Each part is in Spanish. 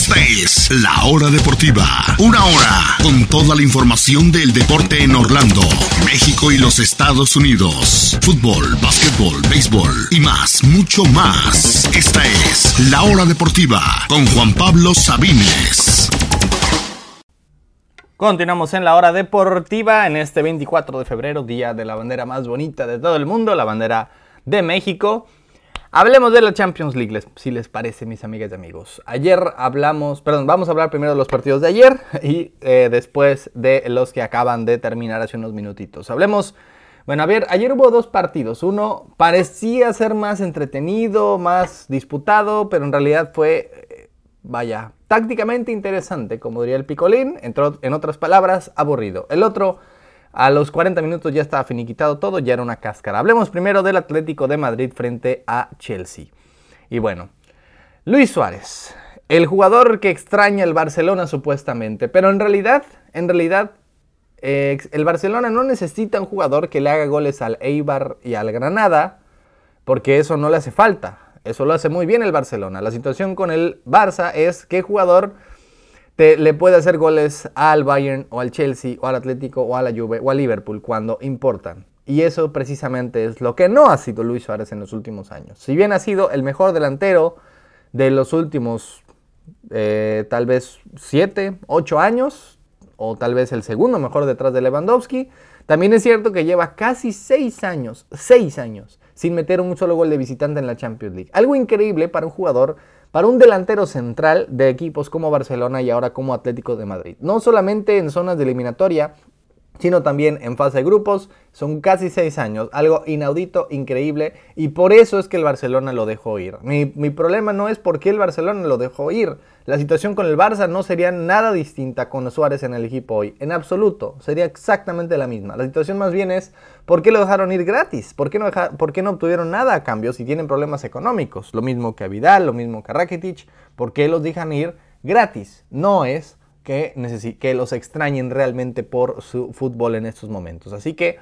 Esta es La Hora Deportiva. Una hora con toda la información del deporte en Orlando, México y los Estados Unidos. Fútbol, básquetbol, béisbol y más, mucho más. Esta es La Hora Deportiva con Juan Pablo Sabines. Continuamos en la hora deportiva en este 24 de febrero, día de la bandera más bonita de todo el mundo, la bandera de México. Hablemos de la Champions League, si les parece, mis amigas y amigos. Ayer hablamos, perdón, vamos a hablar primero de los partidos de ayer y eh, después de los que acaban de terminar hace unos minutitos. Hablemos, bueno, a ver, ayer hubo dos partidos. Uno parecía ser más entretenido, más disputado, pero en realidad fue, eh, vaya, tácticamente interesante, como diría el Picolín, en otras palabras, aburrido. El otro, a los 40 minutos ya estaba finiquitado todo, ya era una cáscara. Hablemos primero del Atlético de Madrid frente a Chelsea. Y bueno, Luis Suárez, el jugador que extraña el Barcelona supuestamente, pero en realidad, en realidad, eh, el Barcelona no necesita un jugador que le haga goles al Eibar y al Granada, porque eso no le hace falta. Eso lo hace muy bien el Barcelona. La situación con el Barça es qué jugador le puede hacer goles al Bayern o al Chelsea o al Atlético o a la Juve o al Liverpool cuando importan. Y eso precisamente es lo que no ha sido Luis Suárez en los últimos años. Si bien ha sido el mejor delantero de los últimos eh, tal vez 7, 8 años, o tal vez el segundo mejor detrás de Lewandowski, también es cierto que lleva casi 6 años, 6 años sin meter un solo gol de visitante en la Champions League. Algo increíble para un jugador, para un delantero central de equipos como Barcelona y ahora como Atlético de Madrid. No solamente en zonas de eliminatoria, sino también en fase de grupos. Son casi seis años, algo inaudito, increíble, y por eso es que el Barcelona lo dejó ir. Mi, mi, problema no es por qué el Barcelona lo dejó ir. La situación con el Barça no sería nada distinta con Suárez en el equipo hoy, en absoluto, sería exactamente la misma. La situación más bien es por qué lo dejaron ir gratis, por qué no, por qué no obtuvieron nada a cambio si tienen problemas económicos. Lo mismo que a Vidal, lo mismo que a Rakitic, ¿por qué los dejan ir gratis? No es que, que los extrañen realmente por su fútbol en estos momentos. Así que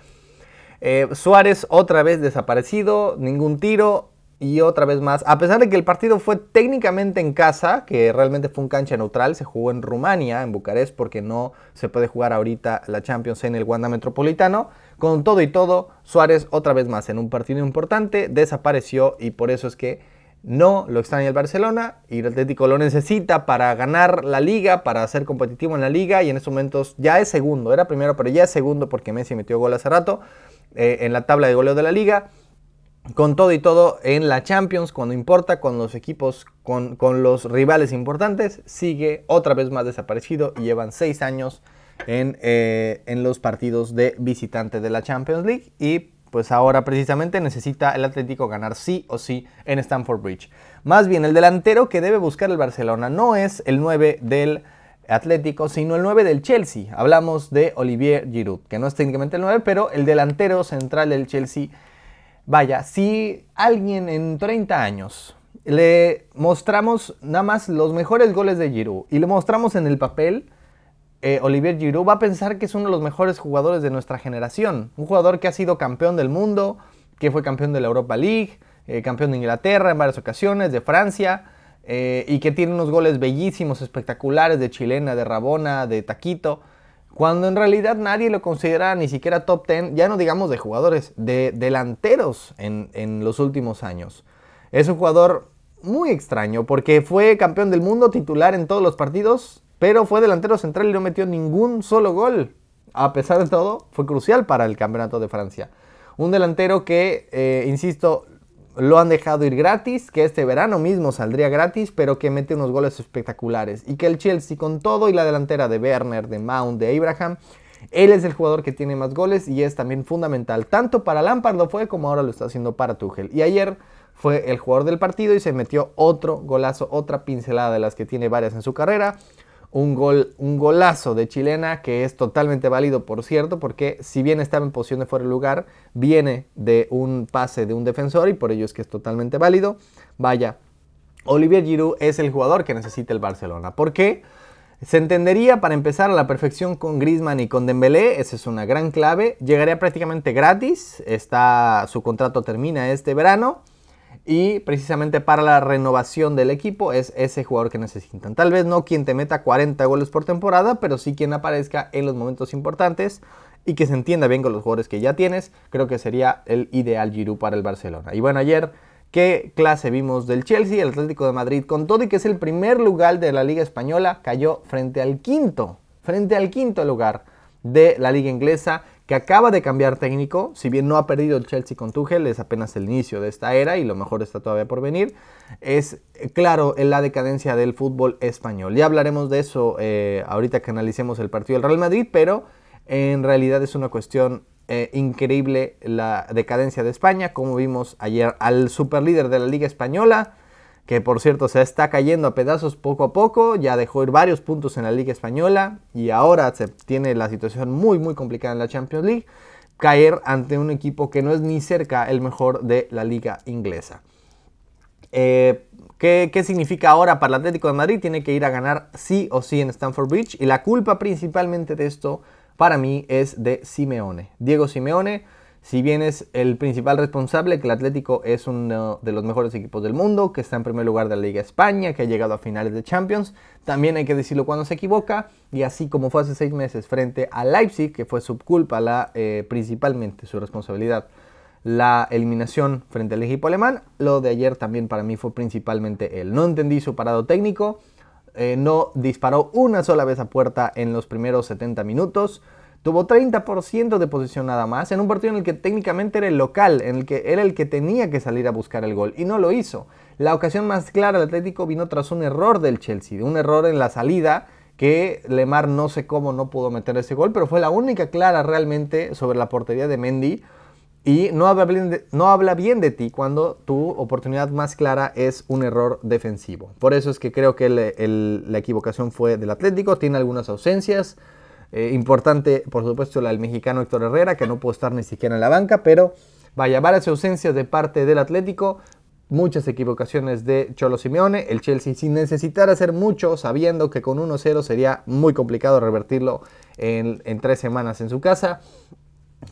eh, Suárez otra vez desaparecido, ningún tiro y otra vez más. A pesar de que el partido fue técnicamente en casa, que realmente fue un cancha neutral, se jugó en Rumania, en Bucarest, porque no se puede jugar ahorita la Champions en el Wanda Metropolitano. Con todo y todo, Suárez otra vez más en un partido importante desapareció y por eso es que no lo extraña el Barcelona y el Atlético lo necesita para ganar la liga, para ser competitivo en la liga y en estos momentos ya es segundo, era primero pero ya es segundo porque Messi metió gol hace rato eh, en la tabla de goleo de la liga. Con todo y todo en la Champions, cuando importa, con los equipos, con, los rivales importantes, sigue otra vez más desaparecido y llevan seis años en, eh, en los partidos de visitante de la Champions League y pues ahora precisamente necesita el Atlético ganar sí o sí en Stamford Bridge. Más bien, el delantero que debe buscar el Barcelona no es el 9 del Atlético, sino el 9 del Chelsea. Hablamos de Olivier Giroud, que no es técnicamente el 9, pero el delantero central del Chelsea. Vaya, si alguien en 30 años le mostramos nada más los mejores goles de Giroud y le mostramos en el papel, eh, Olivier Giroud va a pensar que es uno de los mejores jugadores de nuestra generación. Un jugador que ha sido campeón del mundo, que fue campeón de la Europa League, eh, campeón de Inglaterra en varias ocasiones, de Francia eh, y que tiene unos goles bellísimos, espectaculares de chilena, de Rabona, de Taquito, cuando en realidad nadie lo considera ni siquiera top 10, ya no digamos de jugadores, de delanteros en, en los últimos años. Es un jugador muy extraño porque fue campeón del mundo titular en todos los partidos, pero fue delantero central y no metió ningún solo gol. A pesar de todo, fue crucial para el campeonato de Francia. Un delantero que, eh, insisto, lo han dejado ir gratis, que este verano mismo saldría gratis, pero que mete unos goles espectaculares. Y que el Chelsea, con todo y la delantera de Werner, de Mount, de Abraham, él es el jugador que tiene más goles y es también fundamental. Tanto para Lampard lo fue como ahora lo está haciendo para Tuchel. Y ayer fue el jugador del partido y se metió otro golazo, otra pincelada de las que tiene varias en su carrera. Un, gol, un golazo de chilena que es totalmente válido, por cierto, porque si bien estaba en posición de fuera de lugar, viene de un pase de un defensor y por ello es que es totalmente válido. Vaya, Olivier Giroud es el jugador que necesita el Barcelona. ¿Por qué? Se entendería para empezar a la perfección con Griezmann y con Dembélé, esa es una gran clave. Llegaría prácticamente gratis, está, su contrato termina este verano Y precisamente para la renovación del equipo es ese jugador que necesitan. Tal vez no quien te meta 40 goles por temporada, pero sí quien aparezca en los momentos importantes y que se entienda bien con los jugadores que ya tienes. Creo que sería el ideal Giroud para el Barcelona. Y bueno, ayer qué clase vimos del Chelsea, el Atlético de Madrid, con todo y que es el primer lugar de la Liga Española, cayó frente al quinto, frente al quinto lugar de la Liga Inglesa que acaba de cambiar técnico, si bien no ha perdido el Chelsea con Tuchel, es apenas el inicio de esta era y lo mejor está todavía por venir, es eh, claro en la decadencia del fútbol español. Ya hablaremos de eso eh, ahorita que analicemos el partido del Real Madrid, pero en realidad es una cuestión eh, increíble la decadencia de España, como vimos ayer al superlíder de la Liga Española, que por cierto se está cayendo a pedazos poco a poco, ya dejó ir varios puntos en la Liga Española y ahora se tiene la situación muy muy complicada en la Champions League, caer ante un equipo que no es ni cerca el mejor de la Liga Inglesa. Eh, ¿qué, ¿Qué significa ahora para el Atlético de Madrid? Tiene que ir a ganar sí o sí en Stamford Bridge y la culpa principalmente de esto para mí es de Simeone. Diego Simeone si bien es el principal responsable, que el Atlético es uno de los mejores equipos del mundo, que está en primer lugar de la Liga España, que ha llegado a finales de Champions, también hay que decirlo cuando se equivoca, y así como fue hace seis meses frente a Leipzig, que fue su culpa, la, eh, principalmente su responsabilidad, la eliminación frente al equipo alemán, lo de ayer también para mí fue principalmente él. No entendí su parado técnico, eh, no disparó una sola vez a puerta en los primeros 70 minutos, Tuvo 30% de posición nada más en un partido en el que técnicamente era el local, en el que era el que tenía que salir a buscar el gol y no lo hizo. La ocasión más clara del Atlético vino tras un error del Chelsea, un error en la salida que Lemar no sé cómo no pudo meter ese gol, pero fue la única clara realmente sobre la portería de Mendy. Y no habla, bien de, no habla bien de ti cuando tu oportunidad más clara es un error defensivo. Por eso es que creo que la equivocación fue del Atlético. Tiene algunas ausencias. Eh, importante, por supuesto, la del mexicano Héctor Herrera, que no pudo estar ni siquiera en la banca, pero vaya, varias ausencias de parte del Atlético, muchas equivocaciones de Cholo Simeone, el Chelsea sin necesitar hacer mucho, sabiendo que con 1-0 sería muy complicado revertirlo en, en tres semanas en su casa.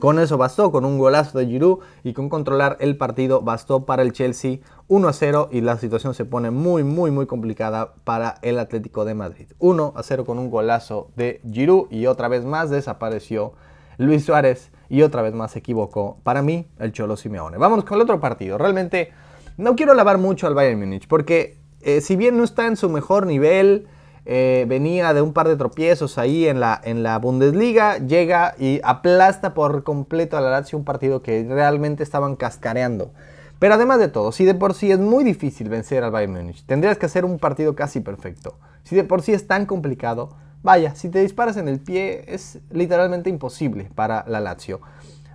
Con eso bastó, con un golazo de Giroud y con controlar el partido bastó para el Chelsea 1 a 0 y la situación se pone muy muy muy complicada para el Atlético de Madrid. 1 a 0 con un golazo de Giroud y otra vez más desapareció Luis Suárez y otra vez más se equivocó para mí el Cholo Simeone. Vámonos con el otro partido. Realmente no quiero alabar mucho al Bayern Múnich porque eh, si bien no está en su mejor nivel, eh, venía de un par de tropiezos ahí en la, en la Bundesliga, llega y aplasta por completo a la Lazio un partido que realmente estaban cascareando. Pero además de todo, si de por sí es muy difícil vencer al Bayern Múnich, tendrías que hacer un partido casi perfecto. Si de por sí es tan complicado, vaya, si te disparas en el pie es literalmente imposible para la Lazio.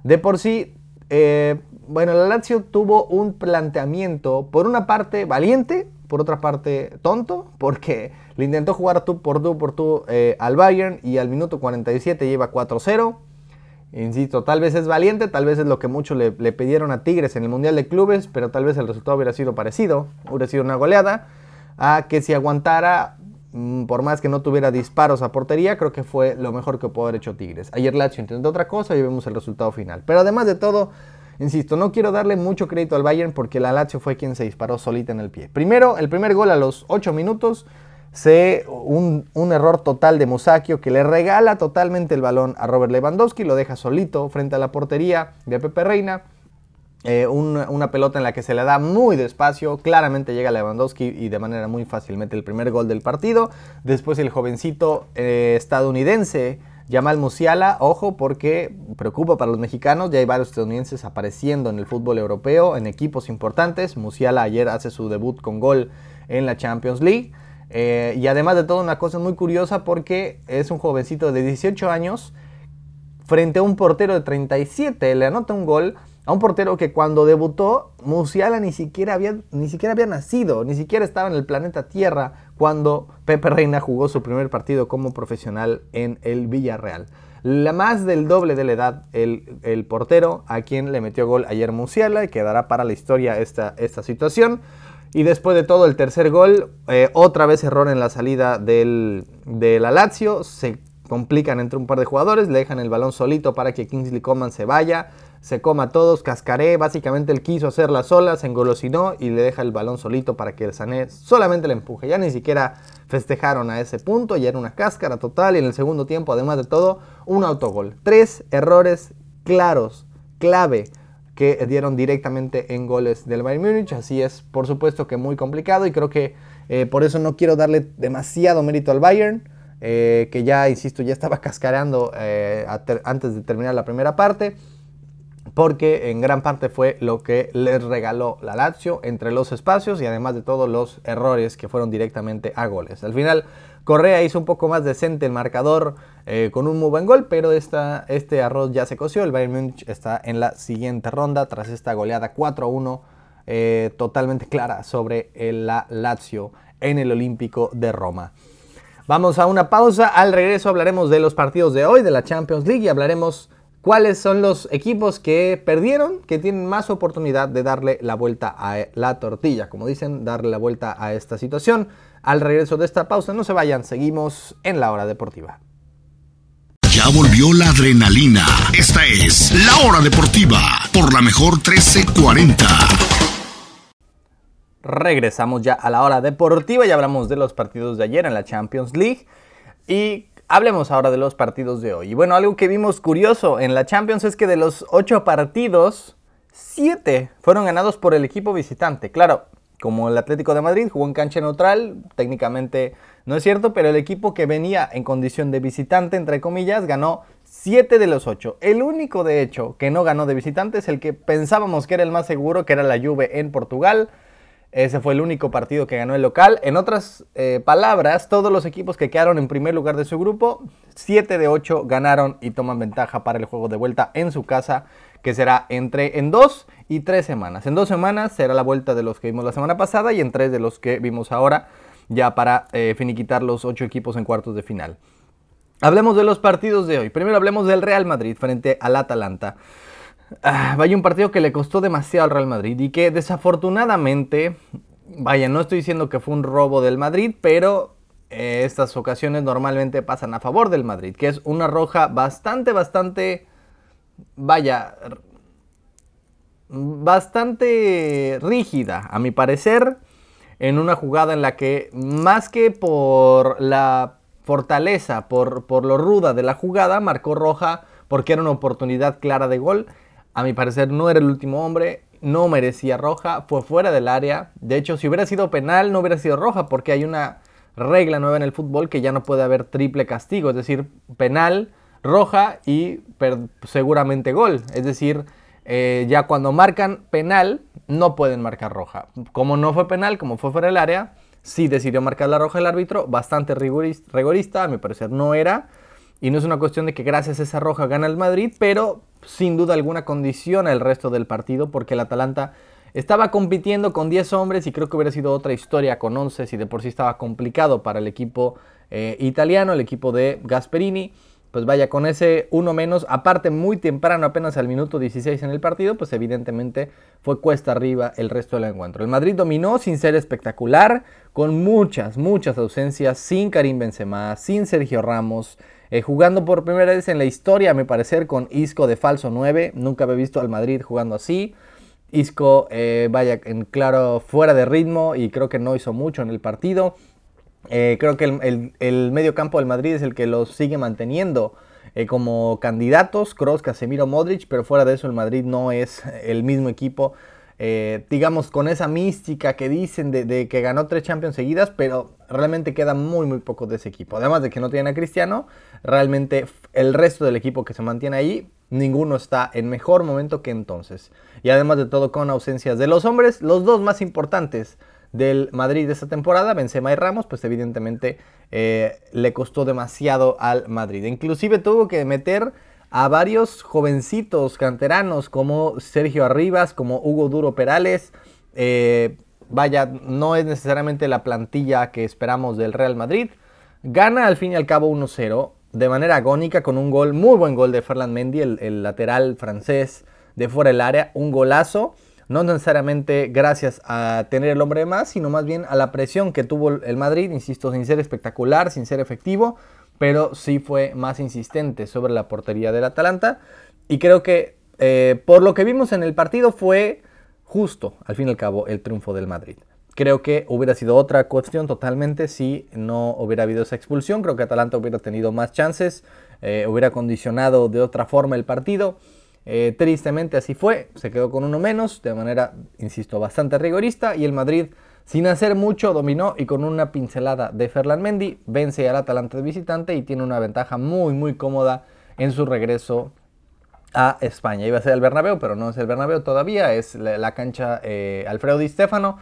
De por sí, eh, bueno, la Lazio tuvo un planteamiento, por una parte valiente, por otra parte tonto, porque le intentó jugar tú por tú por tú eh, al Bayern y al minuto 47 lleva 4-0. Insisto, tal vez es valiente, tal vez es lo que muchos le, le, pidieron a Tigres en el Mundial de Clubes, pero tal vez el resultado hubiera sido parecido, hubiera sido una goleada, a que si aguantara, mm, por más que no tuviera disparos a portería, creo que fue lo mejor que pudo haber hecho Tigres. Ayer Lazio intentó otra cosa y vemos el resultado final. Pero además de todo, insisto, no quiero darle mucho crédito al Bayern porque la Lazio fue quien se disparó solita en el pie. Primero, el primer gol a los 8 minutos se un, error total de Musakio que le regala totalmente el balón a Robert Lewandowski, lo deja solito frente a la portería de Pepe Reina. Eh, una pelota en la que se le da muy despacio, claramente llega Lewandowski y de manera muy fácil mete el primer gol del partido. Después el jovencito eh, estadounidense Jamal Musiala, ojo porque preocupa para los mexicanos, ya hay varios estadounidenses apareciendo en el fútbol europeo, en equipos importantes. Musiala ayer hace su debut con gol en la Champions League. Eh, y además de todo, una cosa muy curiosa porque es un jovencito de 18 años frente a un portero de 37. Le anota un gol a un portero que cuando debutó, Musiala ni siquiera había, ni siquiera había nacido, ni siquiera estaba en el planeta Tierra cuando Pepe Reina jugó su primer partido como profesional en el Villarreal. La más del doble de la edad, el, portero a quien le metió gol ayer Musiala y quedará para la historia esta, esta situación. Y después de todo, el tercer gol, eh, otra vez error en la salida del, de la Lazio. Se complican entre un par de jugadores, le dejan el balón solito para que Kingsley Coman se vaya, se coma a todos, cascaré, básicamente él quiso hacerla sola, se engolosinó y le deja el balón solito para que el Sané solamente le empuje. Ya ni siquiera festejaron a ese punto, ya era una cáscara total y en el segundo tiempo, además de todo, un autogol. Tres errores claros, clave que dieron directamente en goles del Bayern Múnich. Así es, por supuesto que muy complicado y creo que eh, por eso no quiero darle demasiado mérito al Bayern, eh, que ya, insisto, ya estaba cascareando eh, antes de terminar la primera parte porque en gran parte fue lo que les regaló la Lazio entre los espacios y además de todos los errores que fueron directamente a goles. Al final, Correa hizo un poco más decente el marcador eh, con un muy buen gol, pero esta, este arroz ya se coció. El Bayern Múnich está en la siguiente ronda tras esta goleada 4-1 eh, totalmente clara sobre la Lazio en el Olímpico de Roma. Vamos a una pausa. Al regreso hablaremos de los partidos de hoy de la Champions League y hablaremos cuáles son los equipos que perdieron, que tienen más oportunidad de darle la vuelta a la tortilla, como dicen, darle la vuelta a esta situación. Al regreso de esta pausa, no se vayan, seguimos en la hora deportiva. Ya volvió la adrenalina. Esta es la hora deportiva por la mejor 1340. Regresamos ya a la hora deportiva y hablamos de los partidos de ayer en la Champions League. Y Hablemos ahora de los partidos de hoy. Y bueno, algo que vimos curioso en la Champions es que de los ocho partidos, siete fueron ganados por el equipo visitante. Claro, como el Atlético de Madrid jugó en cancha neutral, técnicamente no es cierto, pero el equipo que venía en condición de visitante, entre comillas, ganó siete de los ocho. El único, de hecho, que no ganó de visitante es el que pensábamos que era el más seguro, que era la Juve en Portugal. Ese fue el único partido que ganó el local. En otras eh, palabras, todos los equipos que quedaron en primer lugar de su grupo, 7 de 8 ganaron y toman ventaja para el juego de vuelta en su casa, que será entre en 2 y 3 semanas. En 2 semanas será la vuelta de los que vimos la semana pasada y en 3 de los que vimos ahora, ya para eh, finiquitar los 8 equipos en cuartos de final. Hablemos de los partidos de hoy. Primero hablemos del Real Madrid frente al Atalanta. Ah, vaya un partido que le costó demasiado al Real Madrid y que desafortunadamente, vaya, no estoy diciendo que fue un robo del Madrid, pero eh, estas ocasiones normalmente pasan a favor del Madrid, que es una roja bastante, bastante, vaya, bastante rígida, a mi parecer, en una jugada en la que más que por la fortaleza, por, por lo ruda de la jugada, marcó roja porque era una oportunidad clara de gol a mi parecer no era el último hombre, no merecía roja, fue fuera del área. De hecho, si hubiera sido penal, no hubiera sido roja, porque hay una regla nueva en el fútbol que ya no puede haber triple castigo, es decir, penal, roja y seguramente gol. Es decir, eh, ya cuando marcan penal, no pueden marcar roja. Como no fue penal, como fue fuera del área, sí decidió marcar la roja el árbitro, bastante rigorista, a mi parecer no era. Y no es una cuestión de que gracias a esa roja gana el Madrid, pero sin duda alguna condiciona el resto del partido porque el Atalanta estaba compitiendo con 10 hombres y creo que hubiera sido otra historia con 11 si de por sí estaba complicado para el equipo eh, italiano, el equipo de Gasperini. Pues vaya, con ese uno menos, aparte muy temprano, apenas al minuto 16 en el partido, pues evidentemente fue cuesta arriba el resto del encuentro. El Madrid dominó sin ser espectacular, con muchas, muchas ausencias, sin Karim Benzema, sin Sergio Ramos, eh, jugando por primera vez en la historia, a mi parecer, con Isco de falso 9. Nunca había visto al Madrid jugando así. Isco, eh, vaya, en claro, fuera de ritmo y creo que no hizo mucho en el partido. Eh, creo que el, medio campo del Madrid es el que los sigue manteniendo como candidatos, Kroos, Casemiro, Modric, pero fuera de eso el Madrid no es el mismo equipo eh, digamos, con esa mística que dicen de, que ganó tres Champions seguidas, pero realmente queda muy, muy poco de ese equipo. Además de que no tiene a Cristiano, realmente el resto del equipo que se mantiene ahí, ninguno está en mejor momento que entonces. Y además de todo, con ausencias de los hombres, los dos más importantes del Madrid de esta temporada, Benzema y Ramos, pues evidentemente eh, le costó demasiado al Madrid. Inclusive tuvo que meter a varios jovencitos canteranos como Sergio Arribas, como Hugo Duro Perales. Eh, vaya, no es necesariamente la plantilla que esperamos del Real Madrid. Gana al fin y al cabo 1-0 de manera agónica con un gol, muy buen gol de Ferland Mendy, el, lateral francés de fuera del área, un golazo. No necesariamente gracias a tener el hombre de más, sino más bien a la presión que tuvo el Madrid, insisto, sin ser espectacular, sin ser efectivo, pero sí fue más insistente sobre la portería del Atalanta. Y creo que eh, por lo que vimos en el partido fue justo, al fin y al cabo, el triunfo del Madrid. Creo que hubiera sido otra cuestión totalmente si no hubiera habido esa expulsión. Creo que Atalanta hubiera tenido más chances, eh, hubiera condicionado de otra forma el partido. Eh, tristemente así fue, se quedó con uno menos, de manera, insisto, bastante rigorista. Y el Madrid, sin hacer mucho, dominó y con una pincelada de Ferland Mendy, vence al Atalanta de visitante y tiene una ventaja muy, muy cómoda en su regreso a España. Iba a ser el Bernabéu, pero no es el Bernabéu todavía, es la, cancha eh, Alfredo Di Stefano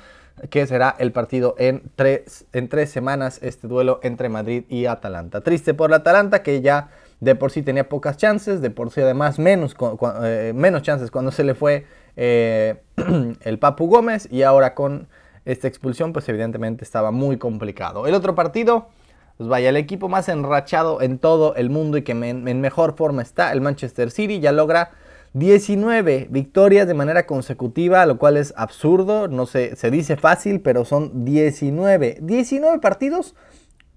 que será el partido en tres, en tres semanas, este duelo entre Madrid y Atalanta. Triste por la Atalanta, que ya de por sí tenía pocas chances, de por sí además menos, eh, menos chances cuando se le fue eh, el Papu Gómez y ahora con esta expulsión pues evidentemente estaba muy complicado. El otro partido, pues vaya, el equipo más enrachado en todo el mundo y que en mejor forma está, el Manchester City, ya logra 19 victorias de manera consecutiva, lo cual es absurdo, no sé, se dice fácil, pero son 19. 19 partidos,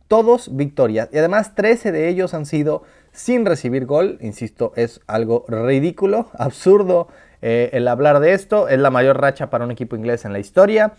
todos victorias. Y además 13 de ellos han sido sin recibir gol. Insisto, es algo ridículo, absurdo eh, el hablar de esto. Es la mayor racha para un equipo inglés en la historia.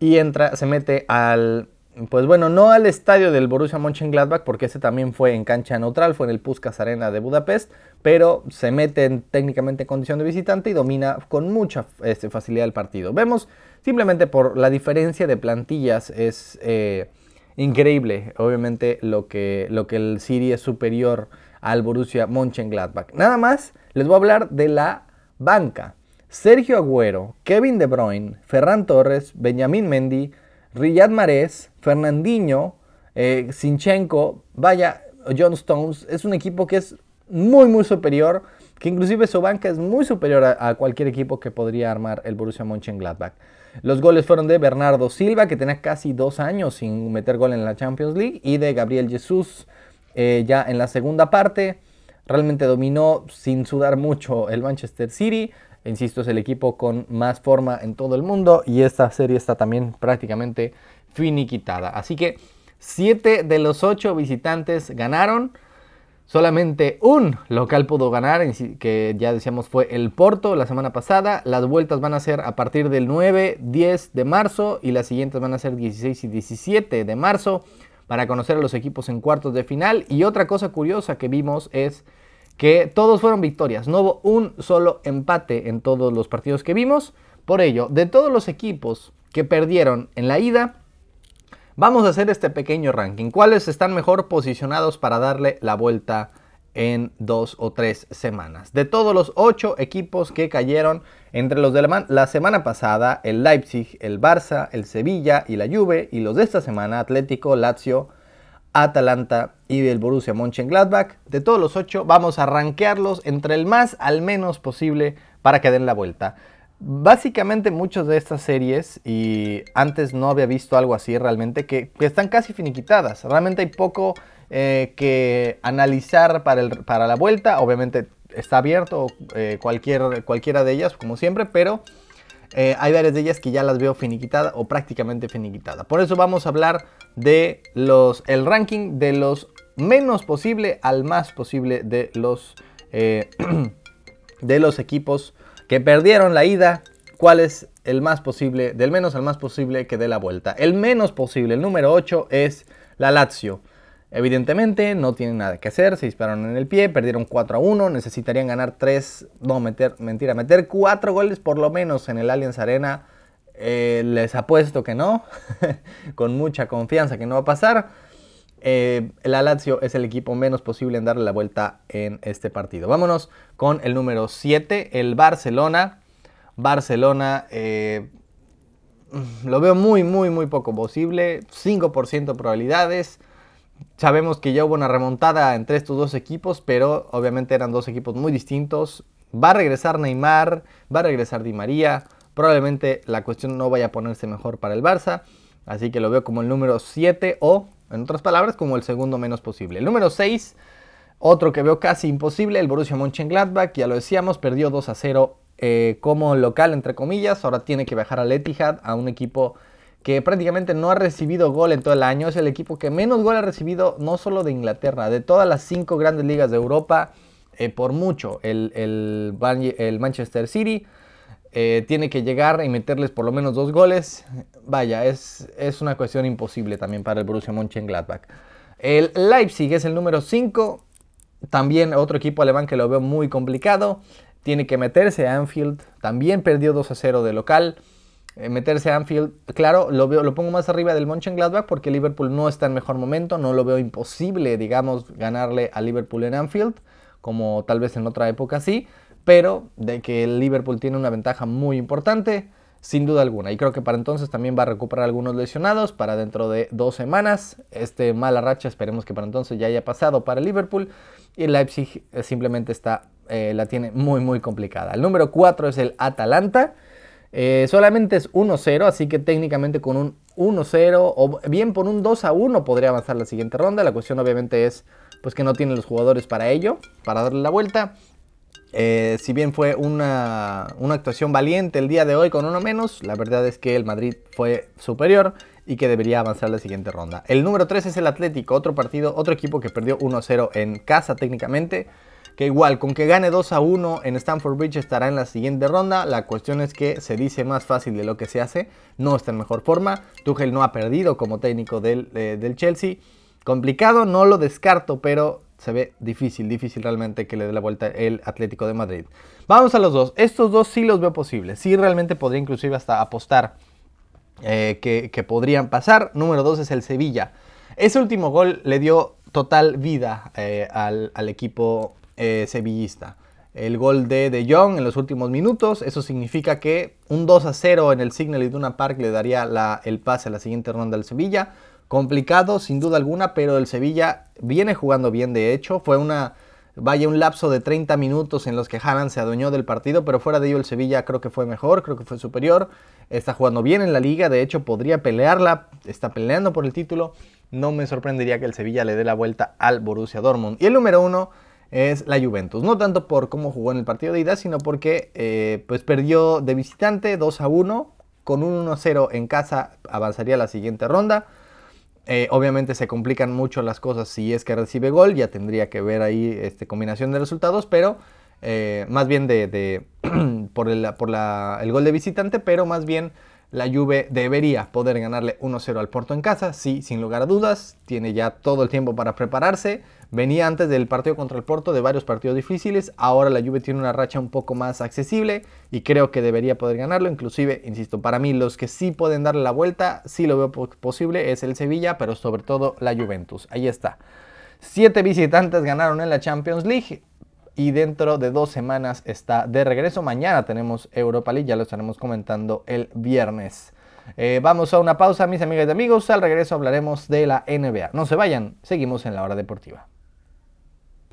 Y entra, se mete al pues bueno, no al estadio del Borussia Mönchengladbach, porque ese también fue en cancha neutral, fue en el Puskas Arena de Budapest, pero se mete técnicamente en condición de visitante y domina con mucha este, facilidad el partido. Vemos simplemente por la diferencia de plantillas es eh, increíble, obviamente lo que, lo que el City es superior al Borussia Mönchengladbach. Nada más les voy a hablar de la banca. Sergio Agüero, Kevin De Bruyne, Ferran Torres, Benjamín Mendy, Riyad Mahrez, Fernandinho, eh, Sinchenko, vaya, John Stones, es un equipo que es muy, muy superior, que inclusive su banca es muy superior a, cualquier equipo que podría armar el Borussia Mönchengladbach. Los goles fueron de Bernardo Silva, que tenía casi dos años sin meter gol en la Champions League, y de Gabriel Jesús eh, ya en la segunda parte. Realmente dominó sin sudar mucho el Manchester City. Insisto, es el equipo con más forma en todo el mundo y esta serie está también prácticamente finiquitada. Así que 7 de los 8 visitantes ganaron. Solamente un local pudo ganar, que ya decíamos fue el Porto la semana pasada. Las vueltas van a ser a partir del 9, 10 de marzo y las siguientes van a ser 16 y 17 de marzo para conocer a los equipos en cuartos de final. Y otra cosa curiosa que vimos es que todos fueron victorias, no hubo un solo empate en todos los partidos que vimos. Por ello, de todos los equipos que perdieron en la ida, vamos a hacer este pequeño ranking. ¿Cuáles están mejor posicionados para darle la vuelta en dos o tres semanas? De todos los ocho equipos que cayeron entre los de la, semana pasada, el Leipzig, el Barça, el Sevilla y la Juve, y los de esta semana, Atlético, Lazio, Atalanta y el Borussia Mönchengladbach. De todos los ocho, vamos a rankearlos entre el más al menos posible para que den la vuelta. Básicamente muchas de estas series, y antes no había visto algo así realmente, que, están casi finiquitadas. Realmente hay poco eh, que analizar para, el, para, la vuelta. Obviamente está abierto eh, cualquier, cualquiera de ellas, como siempre, pero eh, hay varias de ellas que ya las veo finiquitadas o prácticamente finiquitadas. Por eso vamos a hablar de los, el ranking de los menos posible al más posible de los, eh, de los equipos que perdieron la ida. ¿Cuál es el más posible, del menos al más posible que dé la vuelta? El menos posible, el número 8, es la Lazio. Evidentemente no tienen nada que hacer, se dispararon en el pie, perdieron 4 a 1, necesitarían ganar 3, no, meter, mentira, meter 4 goles por lo menos en el Allianz Arena. Eh, les apuesto que no, con mucha confianza que no va a pasar. Eh, la Lazio es el equipo menos posible en darle la vuelta en este partido. Vámonos con el número 7, el Barcelona. Barcelona eh, lo veo muy, muy, muy poco posible. 5% probabilidades. Sabemos que ya hubo una remontada entre estos dos equipos, pero obviamente eran dos equipos muy distintos. Va a regresar Neymar, va a regresar Di María. Probablemente la cuestión no vaya a ponerse mejor para el Barça. Así que lo veo como el número 7 o, en otras palabras, como el segundo menos posible. El número 6, otro que veo casi imposible, el Borussia Mönchengladbach. Ya lo decíamos, perdió 2 a 0 eh, como local, entre comillas. Ahora tiene que viajar al Etihad, a un equipo que prácticamente no ha recibido gol en todo el año. Es el equipo que menos gol ha recibido, no solo de Inglaterra, de todas las cinco grandes ligas de Europa, eh, por mucho. El, el, Manchester City eh, tiene que llegar y meterles por lo menos dos goles. Vaya, es, es una cuestión imposible también para el Borussia Mönchengladbach. El Leipzig es el número 5. También otro equipo alemán que lo veo muy complicado. Tiene que meterse a Anfield. También perdió 2 a 0 de local. Eh, meterse a Anfield, claro, lo, veo, lo pongo más arriba del Mönchengladbach porque Liverpool no está en mejor momento. No lo veo imposible, digamos, ganarle a Liverpool en Anfield. Como tal vez en otra época sí. Pero de que el Liverpool tiene una ventaja muy importante sin duda alguna. Y creo que para entonces también va a recuperar algunos lesionados para dentro de dos semanas. Este mala racha esperemos que para entonces ya haya pasado para Liverpool. Y Leipzig eh, simplemente está, eh, la tiene muy muy complicada. El número 4 es el Atalanta. Eh, solamente es 1-0, así que técnicamente con un 1-0 o bien por un 2-1 podría avanzar la siguiente ronda. La cuestión obviamente es pues que no tiene los jugadores para ello, para darle la vuelta. Eh, si bien fue una, actuación valiente el día de hoy con uno menos, la verdad es que el Madrid fue superior y que debería avanzar la siguiente ronda. El número 3 es el Atlético, otro partido, otro equipo que perdió 1-0 en casa técnicamente, que igual con que gane 2-1 en Stamford Bridge estará en la siguiente ronda. La cuestión es que se dice más fácil de lo que se hace, no está en mejor forma. Tuchel no ha perdido como técnico del, eh, del Chelsea. Complicado, no lo descarto, pero se ve difícil, difícil realmente que le dé la vuelta el Atlético de Madrid. Vamos a los dos. Estos dos sí los veo posibles. Sí realmente podría inclusive hasta apostar eh, que, podrían pasar. Número dos es el Sevilla. Ese último gol le dio total vida eh, al, equipo eh, sevillista. El gol de De Jong en los últimos minutos, eso significa que un 2 a 0 en el Signal Iduna Park le daría el pase a la siguiente ronda al Sevilla. Complicado, sin duda alguna, pero el Sevilla viene jugando bien, de hecho. Fue una, vaya, un lapso de 30 minutos en los que Haaland se adueñó del partido, pero fuera de ello el Sevilla creo que fue mejor, creo que fue superior. Está jugando bien en la liga, de hecho podría pelearla, está peleando por el título. No me sorprendería que el Sevilla le dé la vuelta al Borussia Dortmund. Y el número uno es la Juventus. No tanto por cómo jugó en el partido de ida, sino porque eh, pues perdió de visitante 2 a 1. Con un 1-0 en casa avanzaría a la siguiente ronda. Eh, obviamente se complican mucho las cosas si es que recibe gol, ya tendría que ver ahí este, combinación de resultados, pero eh, más bien de, por, el, por el gol de visitante, pero más bien la Juve debería poder ganarle 1-0 al Porto en casa, sí, sin lugar a dudas, tiene ya todo el tiempo para prepararse, venía antes del partido contra el Porto de varios partidos difíciles, ahora la Juve tiene una racha un poco más accesible y creo que debería poder ganarlo, inclusive, insisto, para mí los que sí pueden darle la vuelta, sí lo veo posible, es el Sevilla, pero sobre todo la Juventus, ahí está. Siete visitantes ganaron en la Champions League, y dentro de dos semanas está de regreso. Mañana tenemos Europa League, ya lo estaremos comentando el viernes. Eh, vamos a una pausa, mis amigas y amigos. Al regreso hablaremos de la NBA. No se vayan, seguimos en la hora deportiva.